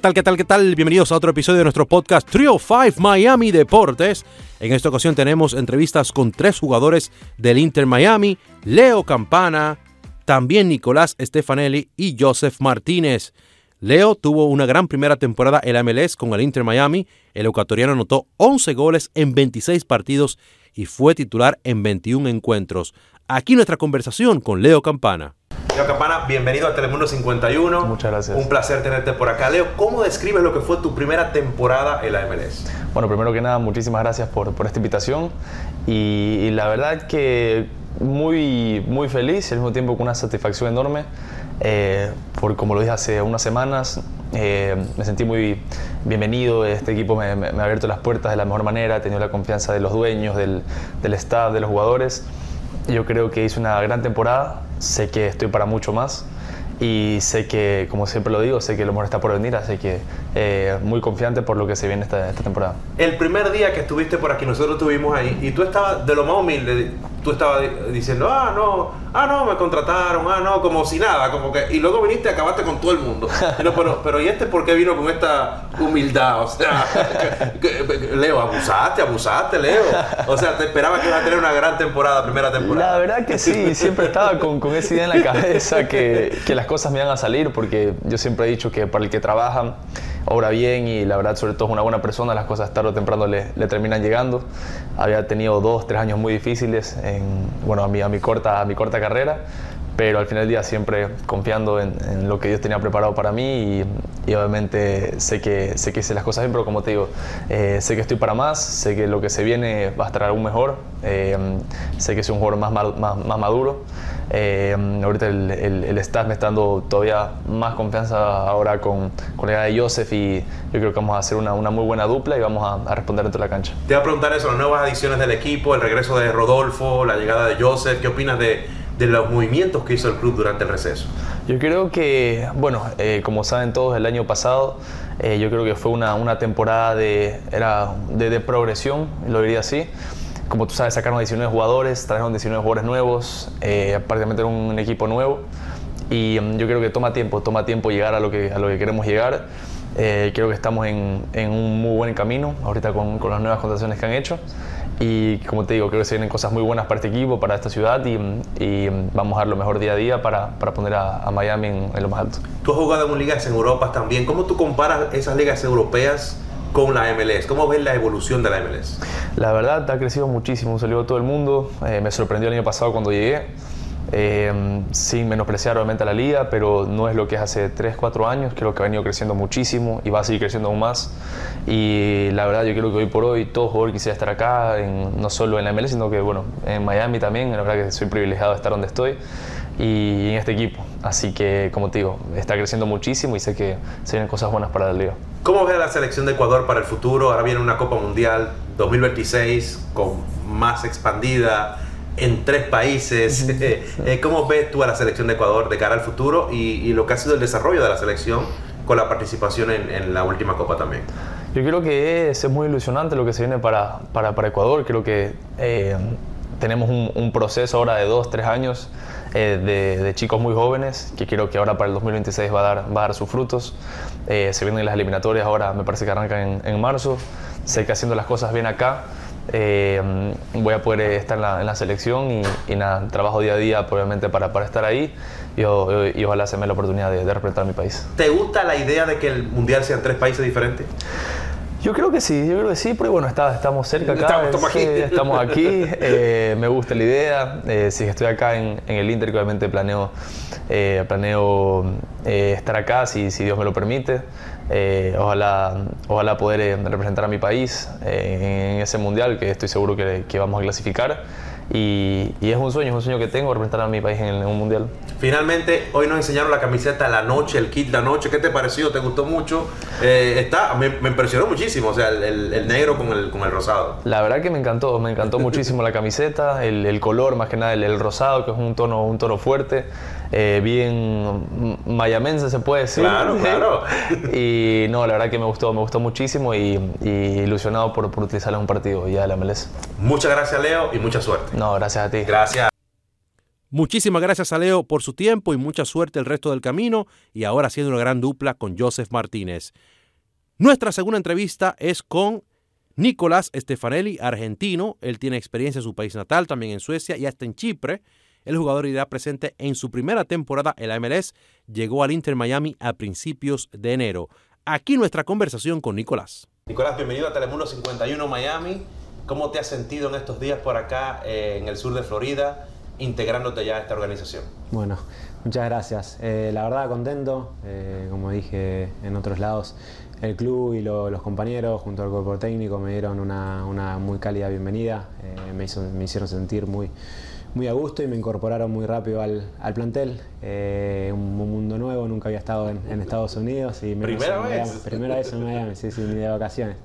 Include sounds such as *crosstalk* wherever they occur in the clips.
¿Qué tal, qué tal, qué tal? Bienvenidos a otro episodio de nuestro podcast Trio 5 Miami Deportes. En esta ocasión tenemos entrevistas con tres jugadores del Inter Miami, Leo Campana, también Nicolás Stefanelli y Joseph Martínez. Leo tuvo una gran primera temporada en la MLS con el Inter Miami. El ecuatoriano anotó 11 goles en 26 partidos y fue titular en 21 encuentros. Aquí nuestra conversación con Leo Campana. Leo Campana, bienvenido a Telemundo 51. Muchas gracias. Un placer tenerte por acá. Leo, ¿cómo describes lo que fue tu primera temporada en la MLS? Bueno, primero que nada, muchísimas gracias por, por esta invitación y, y, la verdad que muy, muy feliz y al mismo tiempo con una satisfacción enorme. Eh, por como lo dije hace unas semanas, eh, me sentí muy bienvenido, este equipo me, me, me, ha abierto las puertas de la mejor manera, he tenido la confianza de los dueños, del, del staff, de los jugadores. Yo creo que hice una gran temporada, sé que estoy para mucho más y sé que, como siempre lo digo, sé que lo mejor está por venir, así que eh, muy confiante por lo que se viene esta, esta, temporada. El primer día que estuviste por aquí, nosotros estuvimos ahí y tú estabas de lo más humilde, tú estabas diciendo, ah, no, ah, no, me contrataron, ah, no, como si nada, como que, y luego viniste y acabaste con todo el mundo. No, pero, pero, ¿y este por qué vino con esta humildad? O sea, *laughs* que, Leo, abusaste, abusaste, Leo. O sea, te esperaba que ibas a tener una gran temporada, primera temporada. La verdad que sí, siempre estaba con, con esa idea en la cabeza que, que las cosas me iban a salir, porque yo siempre he dicho que para el que trabaja, obra bien y la verdad, sobre todo es una buena persona, las cosas tarde o temprano le, le terminan llegando. Había tenido dos, tres años muy difíciles en, bueno, a mi, a mi, corta, a mi corta carrera, pero al final del día siempre confiando en, en lo que Dios tenía preparado para mí y, y, obviamente sé que, sé que hice las cosas bien, pero como te digo, eh, sé que estoy para más, sé que lo que se viene va a estar aún mejor, eh, sé que soy un jugador más, más, más maduro. Eh, ahorita el, el, el, staff me está dando todavía más confianza ahora con, con la idea de Joseph y yo creo que vamos a hacer una, una muy buena dupla y vamos a, a, responder dentro de la cancha. Te voy a preguntar eso, las nuevas adiciones del equipo, el regreso de Rodolfo, la llegada de Joseph, ¿qué opinas de, de los movimientos que hizo el club durante el receso? Yo creo que, bueno, eh, como saben todos, el año pasado eh, yo creo que fue una, una temporada de, era de, de progresión, lo diría así como tú sabes, sacaron 19 jugadores, trajeron 19 jugadores nuevos, eh, prácticamente un equipo nuevo. Y um, yo creo que toma tiempo, toma tiempo llegar a lo que, a lo que queremos llegar. Eh, creo que estamos en, en, un muy buen camino ahorita con, con, las nuevas contrataciones que han hecho. Y como te digo, creo que se vienen cosas muy buenas para este equipo, para esta ciudad y, y vamos a dar lo mejor día a día para, para poner a, a Miami en, en, lo más alto. Tú has jugado en ligas en Europa también. ¿Cómo tú comparas esas ligas europeas con la MLS? ¿Cómo ves la evolución de la MLS? La verdad ha crecido muchísimo, salió todo el mundo. Eh, me sorprendió el año pasado cuando llegué. Eh, sin menospreciar obviamente a la liga, pero no es lo que es hace 3, 4 años, creo que ha venido creciendo muchísimo y va a seguir creciendo aún más. Y la verdad yo creo que hoy por hoy todo jugador quisiera estar acá, en, no solo en la MLS, sino que bueno, en Miami también, la verdad que soy privilegiado de estar donde estoy y en este equipo. Así que, como te digo, está creciendo muchísimo y sé que se vienen cosas buenas para la liga. ¿Cómo ves la selección de Ecuador para el futuro? Ahora viene una Copa Mundial 2026 con más expandida en tres países. *laughs* Eh, ¿Cómo ves tú a la selección de Ecuador de cara al futuro y, y lo que ha sido el desarrollo de la selección con la participación en, en la última Copa también? Yo creo que es, es, muy ilusionante lo que se viene para, para, para Ecuador. Creo que eh, tenemos un, un, proceso ahora de dos, tres años eh, de, de, chicos muy jóvenes que creo que ahora para el 2026 va a dar, va a dar sus frutos. Eh, se vienen las eliminatorias ahora, me parece que arrancan en, en marzo. Sé que haciendo las cosas bien acá, eh, voy a poder estar en la, en la selección y, y, nada, trabajo día a día probablemente para, para estar ahí y, y, y, ojalá se me la oportunidad de, de, representar a mi país. ¿Te gusta la idea de que el Mundial sean tres países diferentes? Yo creo que sí, yo creo que sí, pero bueno, está, estamos cerca acá. Estamos, aquí. Estamos aquí *laughs* eh, me gusta la idea. Eh, si estoy acá en, en, el Inter, obviamente planeo, eh, planeo eh, estar acá, si, si, Dios me lo permite. Eh, ojalá, ojalá poder representar a mi país en ese mundial, que estoy seguro que, que vamos a clasificar. Y, y, es un sueño, es un sueño que tengo, representar a mi país en, el, en, un mundial. Finalmente, hoy nos enseñaron la camiseta La Noche, el kit La Noche. ¿Qué te pareció? ¿Te gustó mucho? Eh, está, me, me, impresionó muchísimo, o sea, el, el, el, negro con el, con el rosado. La verdad que me encantó, me encantó *laughs* muchísimo la camiseta, el, el, color, más que nada el, rosado, que es un tono, un tono fuerte. Eh, bien mayamense se puede decir. Claro, *laughs* claro. y no, la verdad que me gustó, me gustó muchísimo y, y ilusionado por, por utilizarla en un partido ya de la MLS. Muchas gracias, Leo, y mucha suerte. No, gracias a ti. Gracias. Muchísimas gracias a Leo por su tiempo y mucha suerte el resto del camino y ahora haciendo una gran dupla con Joseph Martínez. Nuestra segunda entrevista es con Nicolás Stefanelli, argentino. Él tiene experiencia en su país natal, también en Suecia y hasta en Chipre. El jugador irá presente en su primera temporada en la MLS. Llegó al Inter Miami a principios de enero. Aquí nuestra conversación con Nicolás. Nicolás, bienvenido a Telemundo 51 Miami. ¿Cómo te has sentido en estos días por acá eh, en el sur de Florida? integrándote ya a esta organización? Bueno, muchas gracias. Eh, la verdad contento, eh, como dije en otros lados, el club y los compañeros junto al cuerpo técnico me dieron una, una muy cálida bienvenida, eh, me, hizo, me, hicieron sentir muy, muy a gusto y me incorporaron muy rápido al, al plantel. un, mundo nuevo, nunca había estado en, en Estados Unidos. Y ¿Primera vez? primera vez en Miami, sí, sí, ni de vacaciones.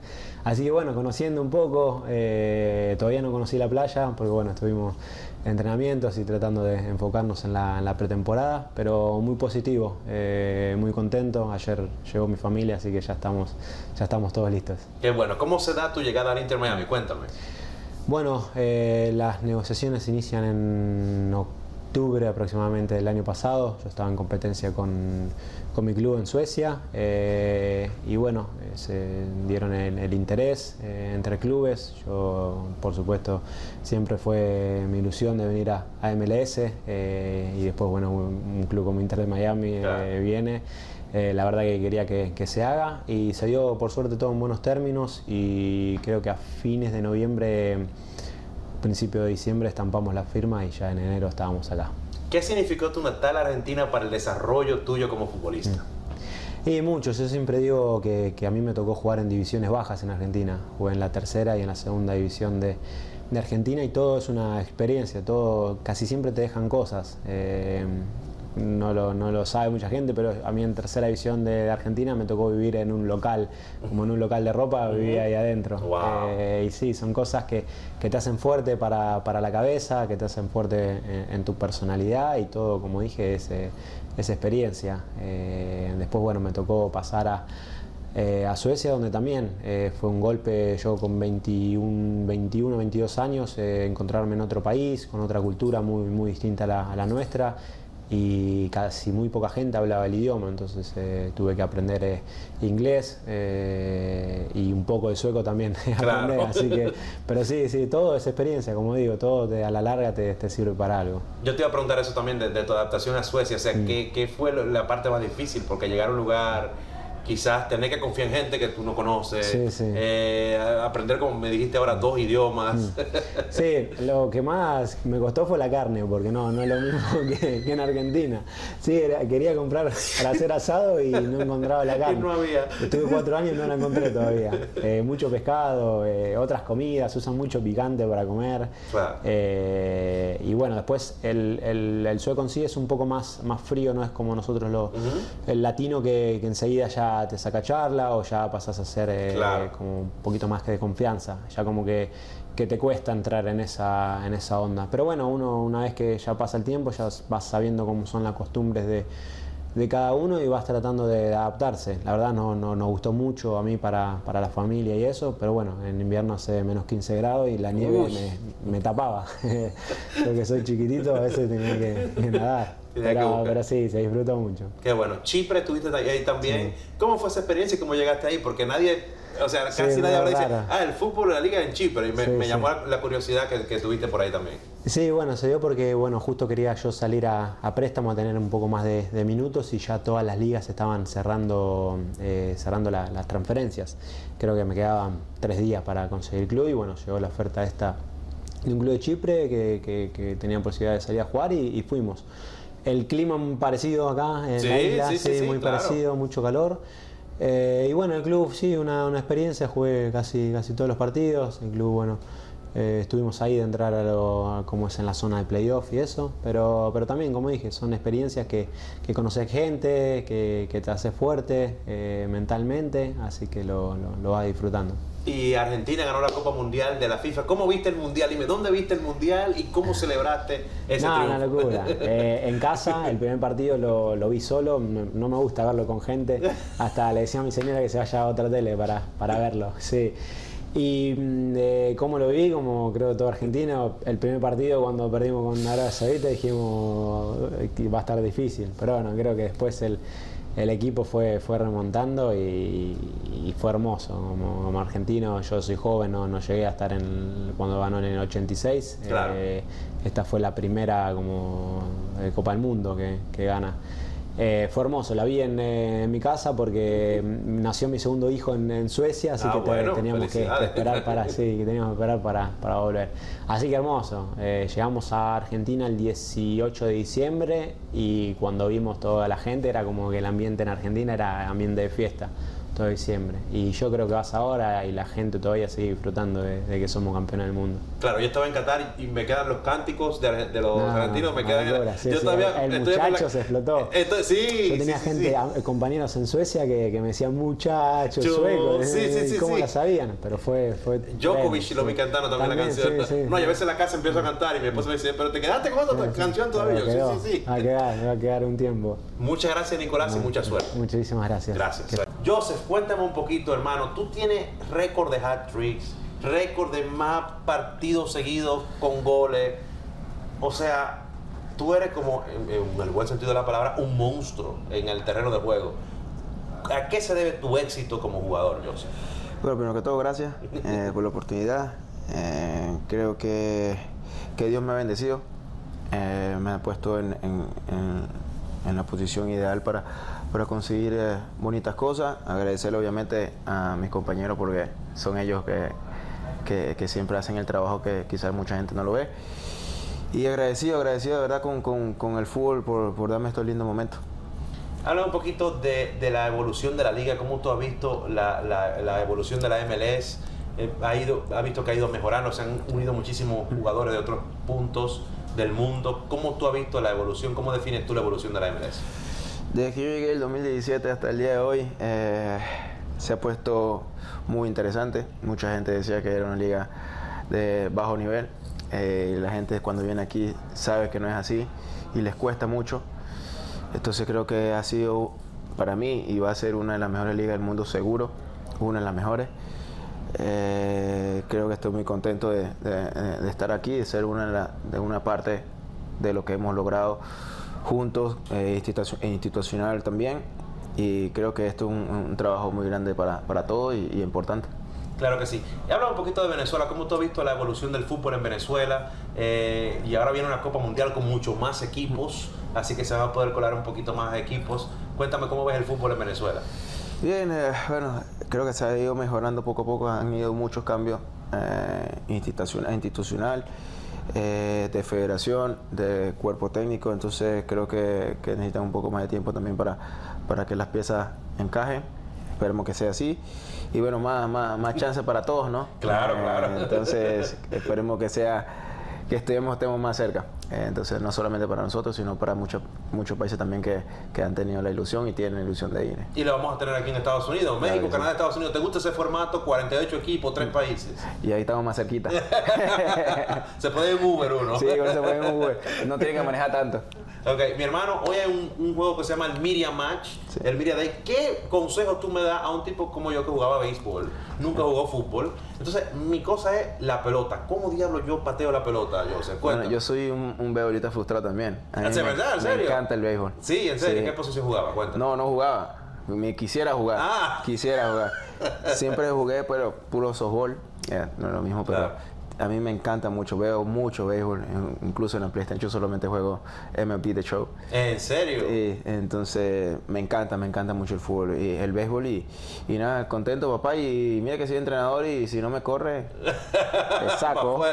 Así que bueno, conociendo un poco, todavía no conocí la playa porque bueno, estuvimos entrenamientos y tratando de enfocarnos en la, pretemporada, pero muy positivo, eh, muy contento. Ayer llegó mi familia, así que ya estamos, ya estamos todos listos. Qué bueno. ¿Cómo se da tu llegada al Inter Miami? Cuéntame. Bueno, eh, las negociaciones inician en octubre aproximadamente del año pasado. Yo estaba en competencia con con mi club en Suecia eh, y bueno, eh, se dieron el, interés eh, entre clubes. Yo, por supuesto, siempre fue mi ilusión de venir a, MLS y después, bueno, un, club como Inter de Miami viene. La verdad que quería que, que, se haga y se dio por suerte todo en buenos términos y creo que a fines de noviembre, principio de diciembre estampamos la firma y ya en enero estábamos acá. ¿Qué significó tu natal Argentina para el desarrollo tuyo como futbolista? Mm. Y mucho, yo siempre digo que, a mí me tocó jugar en divisiones bajas en Argentina. Jugué en la tercera y en la segunda división de, Argentina y todo es una experiencia, todo casi siempre te dejan cosas. Eh, no lo, sabe mucha gente, pero a mí en tercera división de, Argentina me tocó vivir en un local, como en un local de ropa, vivía ahí adentro. Eh, y sí, son cosas que, te hacen fuerte para, la cabeza, que te hacen fuerte en, tu personalidad y todo, como dije, es, esa experiencia. Eh, después, bueno, me tocó pasar a, eh, a Suecia, donde también fue un golpe, yo con 21, 21 22 años, encontrarme en otro país, con otra cultura muy, muy distinta a la nuestra y casi muy poca gente hablaba el idioma, entonces eh, tuve que aprender eh, inglés eh, y un poco de sueco también *laughs* aprender, así que, pero sí, sí, todo es experiencia, como digo, todo a la larga te, sirve para algo. Yo te iba a preguntar eso también de, tu adaptación a Suecia, o sea, mm. ¿qué, ¿qué, fue la parte más difícil? Porque llegar a un lugar quizás tener que confiar en gente que tú no conoces, eh, aprender, como me dijiste ahora, dos idiomas. Mm. *laughs* Sí, lo que más me costó fue la carne, porque no, no es lo mismo *laughs* que, en Argentina. Sí, quería comprar para hacer asado y no encontraba la *laughs* carne. no había. Estuve cuatro años y no la encontré todavía. Eh, mucho pescado, eh, otras comidas, usan mucho picante para comer. y bueno, después el, el, sueco en sí es un poco más, más frío, no es como nosotros lo, el latino que, que enseguida ya te saca charla o ya pasas a ser eh, como un poquito más que de confianza, ya como que, que, te cuesta entrar en esa, en esa onda. Pero bueno, uno una vez que ya pasa el tiempo ya vas sabiendo cómo son las costumbres de, de cada uno y vas tratando de adaptarse. La verdad no, no nos gustó mucho a mí para, para, la familia y eso, pero bueno, en invierno hace menos 15 grados y la nieve me, me, tapaba. *laughs* Yo que soy chiquitito a veces tenía que nadar. Pero, sí, se disfruta mucho. Qué bueno. Chipre, estuviste ahí también. ¿Cómo fue esa experiencia y cómo llegaste ahí? Porque nadie, o sea, casi nadie habla dice, ah, el fútbol, la liga en Chipre. Y me, llamó la curiosidad que, que, tuviste por ahí también. Sí, bueno, se dio porque, bueno, justo quería yo salir a, préstamo a tener un poco más de, minutos y ya todas las ligas estaban cerrando, eh, cerrando las transferencias. Creo que me quedaban tres días para conseguir club y, bueno, llegó la oferta esta de un club de Chipre que, que, tenía posibilidad de salir a jugar y fuimos. El clima parecido acá en la isla, sí, muy parecido, mucho calor. Eh, y bueno, el club sí, una, una, experiencia, jugué casi, casi todos los partidos. El club, bueno, eh, estuvimos ahí de entrar a lo como es en la zona de playoff y eso, pero, pero también, como dije, son experiencias que, que conoces gente, que, que te hace fuerte eh, mentalmente, así que lo, lo, lo vas disfrutando y Argentina ganó la Copa Mundial de la FIFA. ¿Cómo viste el Mundial? Dime, ¿dónde viste el Mundial y cómo *laughs* celebraste ese no, una locura. *laughs* Eh, en casa, el primer partido lo, lo, vi solo, no me gusta verlo con gente. Hasta le decía a mi señora que se vaya a otra tele para, para verlo. Sí. Y mm, cómo lo vi, como creo todo argentino, el primer partido cuando perdimos con Arabia Saudita dijimos que va a estar difícil, pero bueno, creo que después el, el equipo fue, fue remontando y, fue hermoso. Como, argentino, yo soy joven, no, no llegué a estar en, cuando ganó en el 86. Eh, esta fue la primera como eh, Copa del Mundo que, que gana. Eh, fue hermoso, la vi eh, en, mi casa porque nació mi segundo hijo en, Suecia, así ah, que teníamos que, esperar para sí, teníamos que esperar para, para volver. Así que hermoso. Eh, llegamos a Argentina el 18 de diciembre y cuando vimos toda la gente era como que el ambiente en Argentina era ambiente de fiesta todo diciembre. Y yo creo que vas ahora y la gente todavía sigue disfrutando de, que somos campeones del mundo. Claro, yo estaba en Qatar y me quedan los cánticos de, los argentinos, me quedan... yo todavía el muchacho se explotó. sí, yo tenía gente, compañeros en Suecia que, me decían muchacho, sueco, sí, ¿cómo la sabían? Pero fue... fue Djokovic lo vi cantando también, la canción. No, y a veces en la casa empiezo a cantar y mi esposa me dice, pero te quedaste con otra canción todavía. sí, sí, sí. Va a quedar, va a quedar un tiempo. Muchas gracias Nicolás y mucha suerte. Muchísimas gracias. Gracias. Joseph, cuéntame un poquito, hermano. Tú tienes récord de hat tricks, récord de más partidos seguidos con goles. O sea, tú eres como, en, el buen sentido de la palabra, un monstruo en el terreno de juego. ¿A qué se debe tu éxito como jugador, Joseph? Bueno, primero que todo, gracias *laughs* eh, por la oportunidad. Eh, creo que, que, Dios me ha bendecido. Eh, me ha puesto en, en la posición ideal para para conseguir eh, bonitas cosas. Agradecerle obviamente a mis compañeros porque son ellos que, que, siempre hacen el trabajo que quizás mucha gente no lo ve. Y agradecido, agradecido de verdad con, con, con el fútbol por, por, darme estos lindos momentos. Habla un poquito de, de, la evolución de la liga, cómo tú has visto la, la, evolución de la MLS. Eh, ha, ido, ha visto que ha ido mejorando, se han unido muchísimos jugadores de otros puntos del mundo. ¿Cómo tú has visto la evolución? ¿Cómo defines tú la evolución de la MLS? Desde que yo llegué el 2017 hasta el día de hoy, eh, se ha puesto muy interesante. Mucha gente decía que era una liga de bajo nivel. Eh, la gente cuando viene aquí sabe que no es así y les cuesta mucho. Entonces creo que ha sido para mí y va a ser una de las mejores ligas del mundo seguro, una de las mejores. Eh, creo que estoy muy contento de, estar aquí, de ser una, de una parte de lo que hemos logrado juntos, eh, institucional también. Y creo que esto es un, trabajo muy grande para, para todos y, importante. Claro que sí. Habla un poquito de Venezuela. ¿Cómo tú has visto la evolución del fútbol en Venezuela? Eh, y ahora viene una Copa Mundial con muchos más equipos, así que se va a poder colar un poquito más equipos. Cuéntame cómo ves el fútbol en Venezuela. Bien, eh, bueno, creo que se ha ido mejorando poco a poco. Han ido muchos cambios eh, institucional. institucional eh, de federación, de cuerpo técnico, entonces creo que, necesitan un poco más de tiempo también para, para que las piezas encajen. Esperemos que sea así. Y bueno, más, más, más chance para todos, ¿no? Claro, claro. Entonces, *laughs* esperemos que sea que estemos, estemos más cerca. Eh, entonces, no solamente para nosotros, sino para muchos muchos países también que, que, han tenido la ilusión y tienen la ilusión de ir. Y lo vamos a tener aquí en Estados Unidos, México, Canadá, Estados Unidos. ¿Te gusta ese formato? 48 equipos, tres países. Y ahí estamos más cerquita. *laughs* se puede en Uber uno. Sí, se puede en Uber. No tienen que *laughs* manejar tanto. Ok, mi hermano, hoy hay un, juego que se llama el Media Match, el Media Day. ¿Qué consejos tú me das a un tipo como yo que jugaba béisbol? Nunca jugó fútbol. Entonces, mi cosa es la pelota. ¿Cómo diablos yo pateo la pelota, Joseph? Bueno, yo soy un, un frustrado también. ¿Es verdad? ¿En serio? Me encanta el béisbol. Sí, ¿en serio? ¿En qué posición jugaba? Cuéntame. No, no jugaba. Me quisiera jugar. Ah. Quisiera jugar. *laughs* Siempre jugué, pero puro softball. no es lo mismo, pero a mí me encanta mucho, veo mucho béisbol, incluso en la PlayStation yo solamente juego MLB The Show. ¿En serio? Sí, entonces me encanta, me encanta mucho el fútbol y el béisbol y, y nada, contento papá y mira que soy entrenador y si no me corre, *laughs* te saco. *laughs*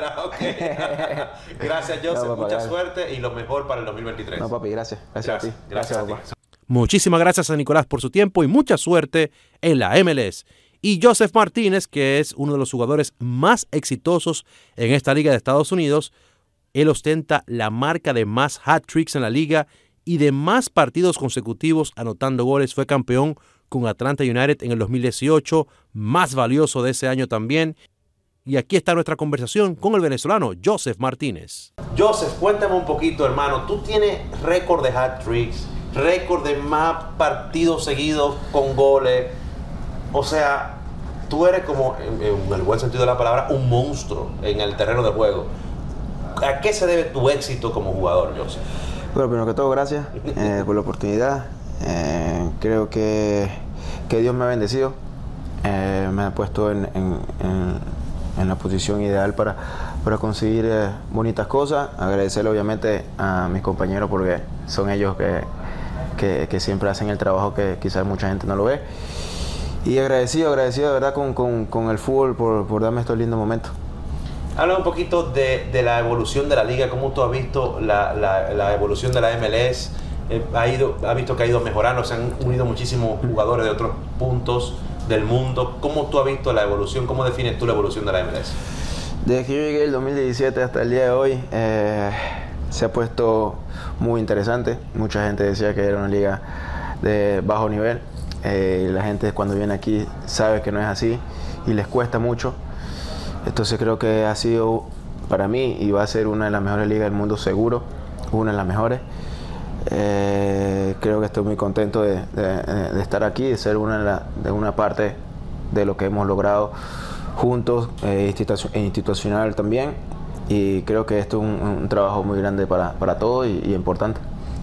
gracias Joseph, mucha suerte y lo mejor para el 2023. No papi, gracias, gracias, a ti. Gracias, papá. Muchísimas gracias a Nicolás por su tiempo y mucha suerte en la MLS. Y Joseph Martínez, que es uno de los jugadores más exitosos en esta liga de Estados Unidos, él ostenta la marca de más hat-tricks en la liga y de más partidos consecutivos anotando goles. Fue campeón con Atlanta United en el 2018, más valioso de ese año también. Y aquí está nuestra conversación con el venezolano Joseph Martínez. Joseph, cuéntame un poquito, hermano. Tú tienes récord de hat-tricks, récord de más partidos seguidos con goles. O sea, tú eres como, en, en el buen sentido de la palabra, un monstruo en el terreno de juego. ¿A qué se debe tu éxito como jugador, Joseph? Bueno, primero que todo, gracias *laughs* eh, por la oportunidad. Eh, creo que, que Dios me ha bendecido. Eh, me ha puesto en, en- la posición ideal para, para conseguir bonitas cosas. Agradecerle obviamente a mis compañeros porque son ellos que, que- que siempre hacen el trabajo que quizás mucha gente no lo ve. Y agradecido, agradecido de verdad con, con- con el fútbol por, por darme estos lindos momentos. Habla un poquito de, de la evolución de la liga, cómo tú has visto la, la- la evolución de la MLS. Eh, ha, ido, ha visto que ha ido mejorando, se han unido muchísimos jugadores de otros puntos del mundo. ¿Cómo tú has visto la evolución? ¿Cómo defines tú la evolución de la MLS? Desde que yo llegué el 2017 hasta el día de hoy, eh, se ha puesto muy interesante. Mucha gente decía que era una liga de bajo nivel. Eh, la gente cuando viene aquí sabe que no es así y les cuesta mucho. Entonces creo que ha sido para mí y va a ser una de las mejores ligas del mundo seguro, una de las mejores. Eh, creo que estoy muy contento de, estar aquí, de ser una, de, la- de una parte de lo que hemos logrado juntos, eh, e institucional también. Y creo que esto es un, trabajo muy grande para, para todos y importante.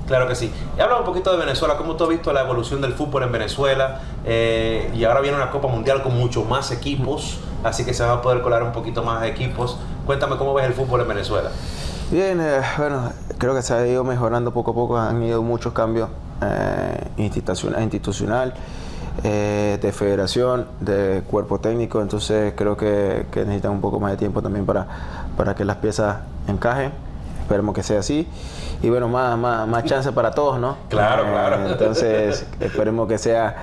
Claro que sí. Y habla un poquito de Venezuela, ¿cómo tú has visto la evolución del fútbol en Venezuela? Eh, y ahora viene una Copa Mundial con muchos más equipos, así que se van a poder colar un poquito más equipos. Cuéntame cómo ves el fútbol en Venezuela. Bien, eh, bueno, creo que se ha ido mejorando poco a poco, han ido muchos cambios eh, institucional, institucional eh, de federación, de cuerpo técnico, entonces creo que, que necesitan un poco más de tiempo también para, para que las piezas encajen, esperemos que sea así, y bueno, más, más, más chance para todos, ¿no? Claro, Eh, claro. Entonces, esperemos que sea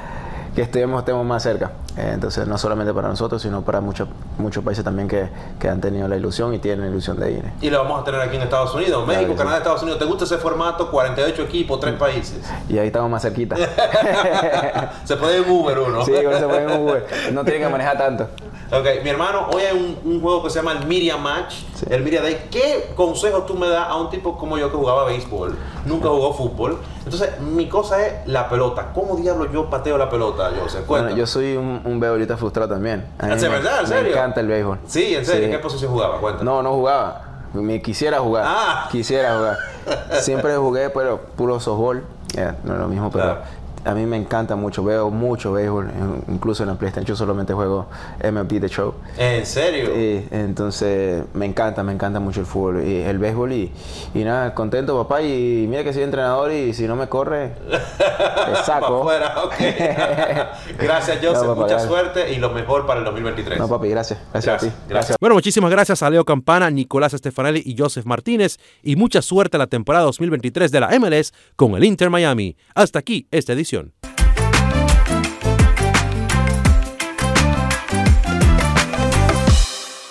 que estemos, estemos más cerca. Eh, entonces, no solamente para nosotros, sino para muchos muchos países también que, que han tenido la ilusión y tienen la ilusión de ir. Y lo vamos a tener aquí en Estados Unidos, México, sí. Canadá, Estados Unidos. ¿Te gusta ese formato? 48 equipos, 3 países. Y ahí estamos más cerquita. *laughs* Se puede ir en Uber uno. sí, con eso pueden Uber. No tienen que manejar tanto. Ok, mi hermano, hoy hay un, un juego que se llama el Media Match, Sí. el Media Day. ¿Qué consejos tú me das a un tipo como yo que jugaba béisbol? Nunca jugó fútbol. Entonces, mi cosa es la pelota. ¿Cómo diablos yo pateo la pelota, Joseph? Bueno, Cuéntame. yo soy un, un frustrado también. A mí ¿Es me, verdad? ¿En me serio? encanta el béisbol. Sí, en serio. Sí. ¿En qué posición jugaba? Cuéntame. No, no jugaba. Me quisiera jugar. Ah. Quisiera jugar. *laughs* Siempre jugué, pero puro softball. Ya, no es lo mismo, pero Claro. A mí me encanta mucho. Veo mucho béisbol, incluso en la PlayStation. Yo solamente juego MLB The Show. ¿En serio? Y, entonces me encanta, me encanta mucho el fútbol y el béisbol y, y nada, contento papá y mira que soy entrenador y si no me corre, te *laughs* saco. *laughs* Gracias, Joseph. No, papá, Mucha gracias. suerte y lo mejor para el 2023. No papi, gracias, gracias, Gracias, a ti. gracias. Bueno, muchísimas gracias a Leo Campana, Nicolás Stefanelli y Joseph Martínez y mucha suerte en la temporada 2023 de la MLS con el Inter Miami. Hasta aquí esta edición. información.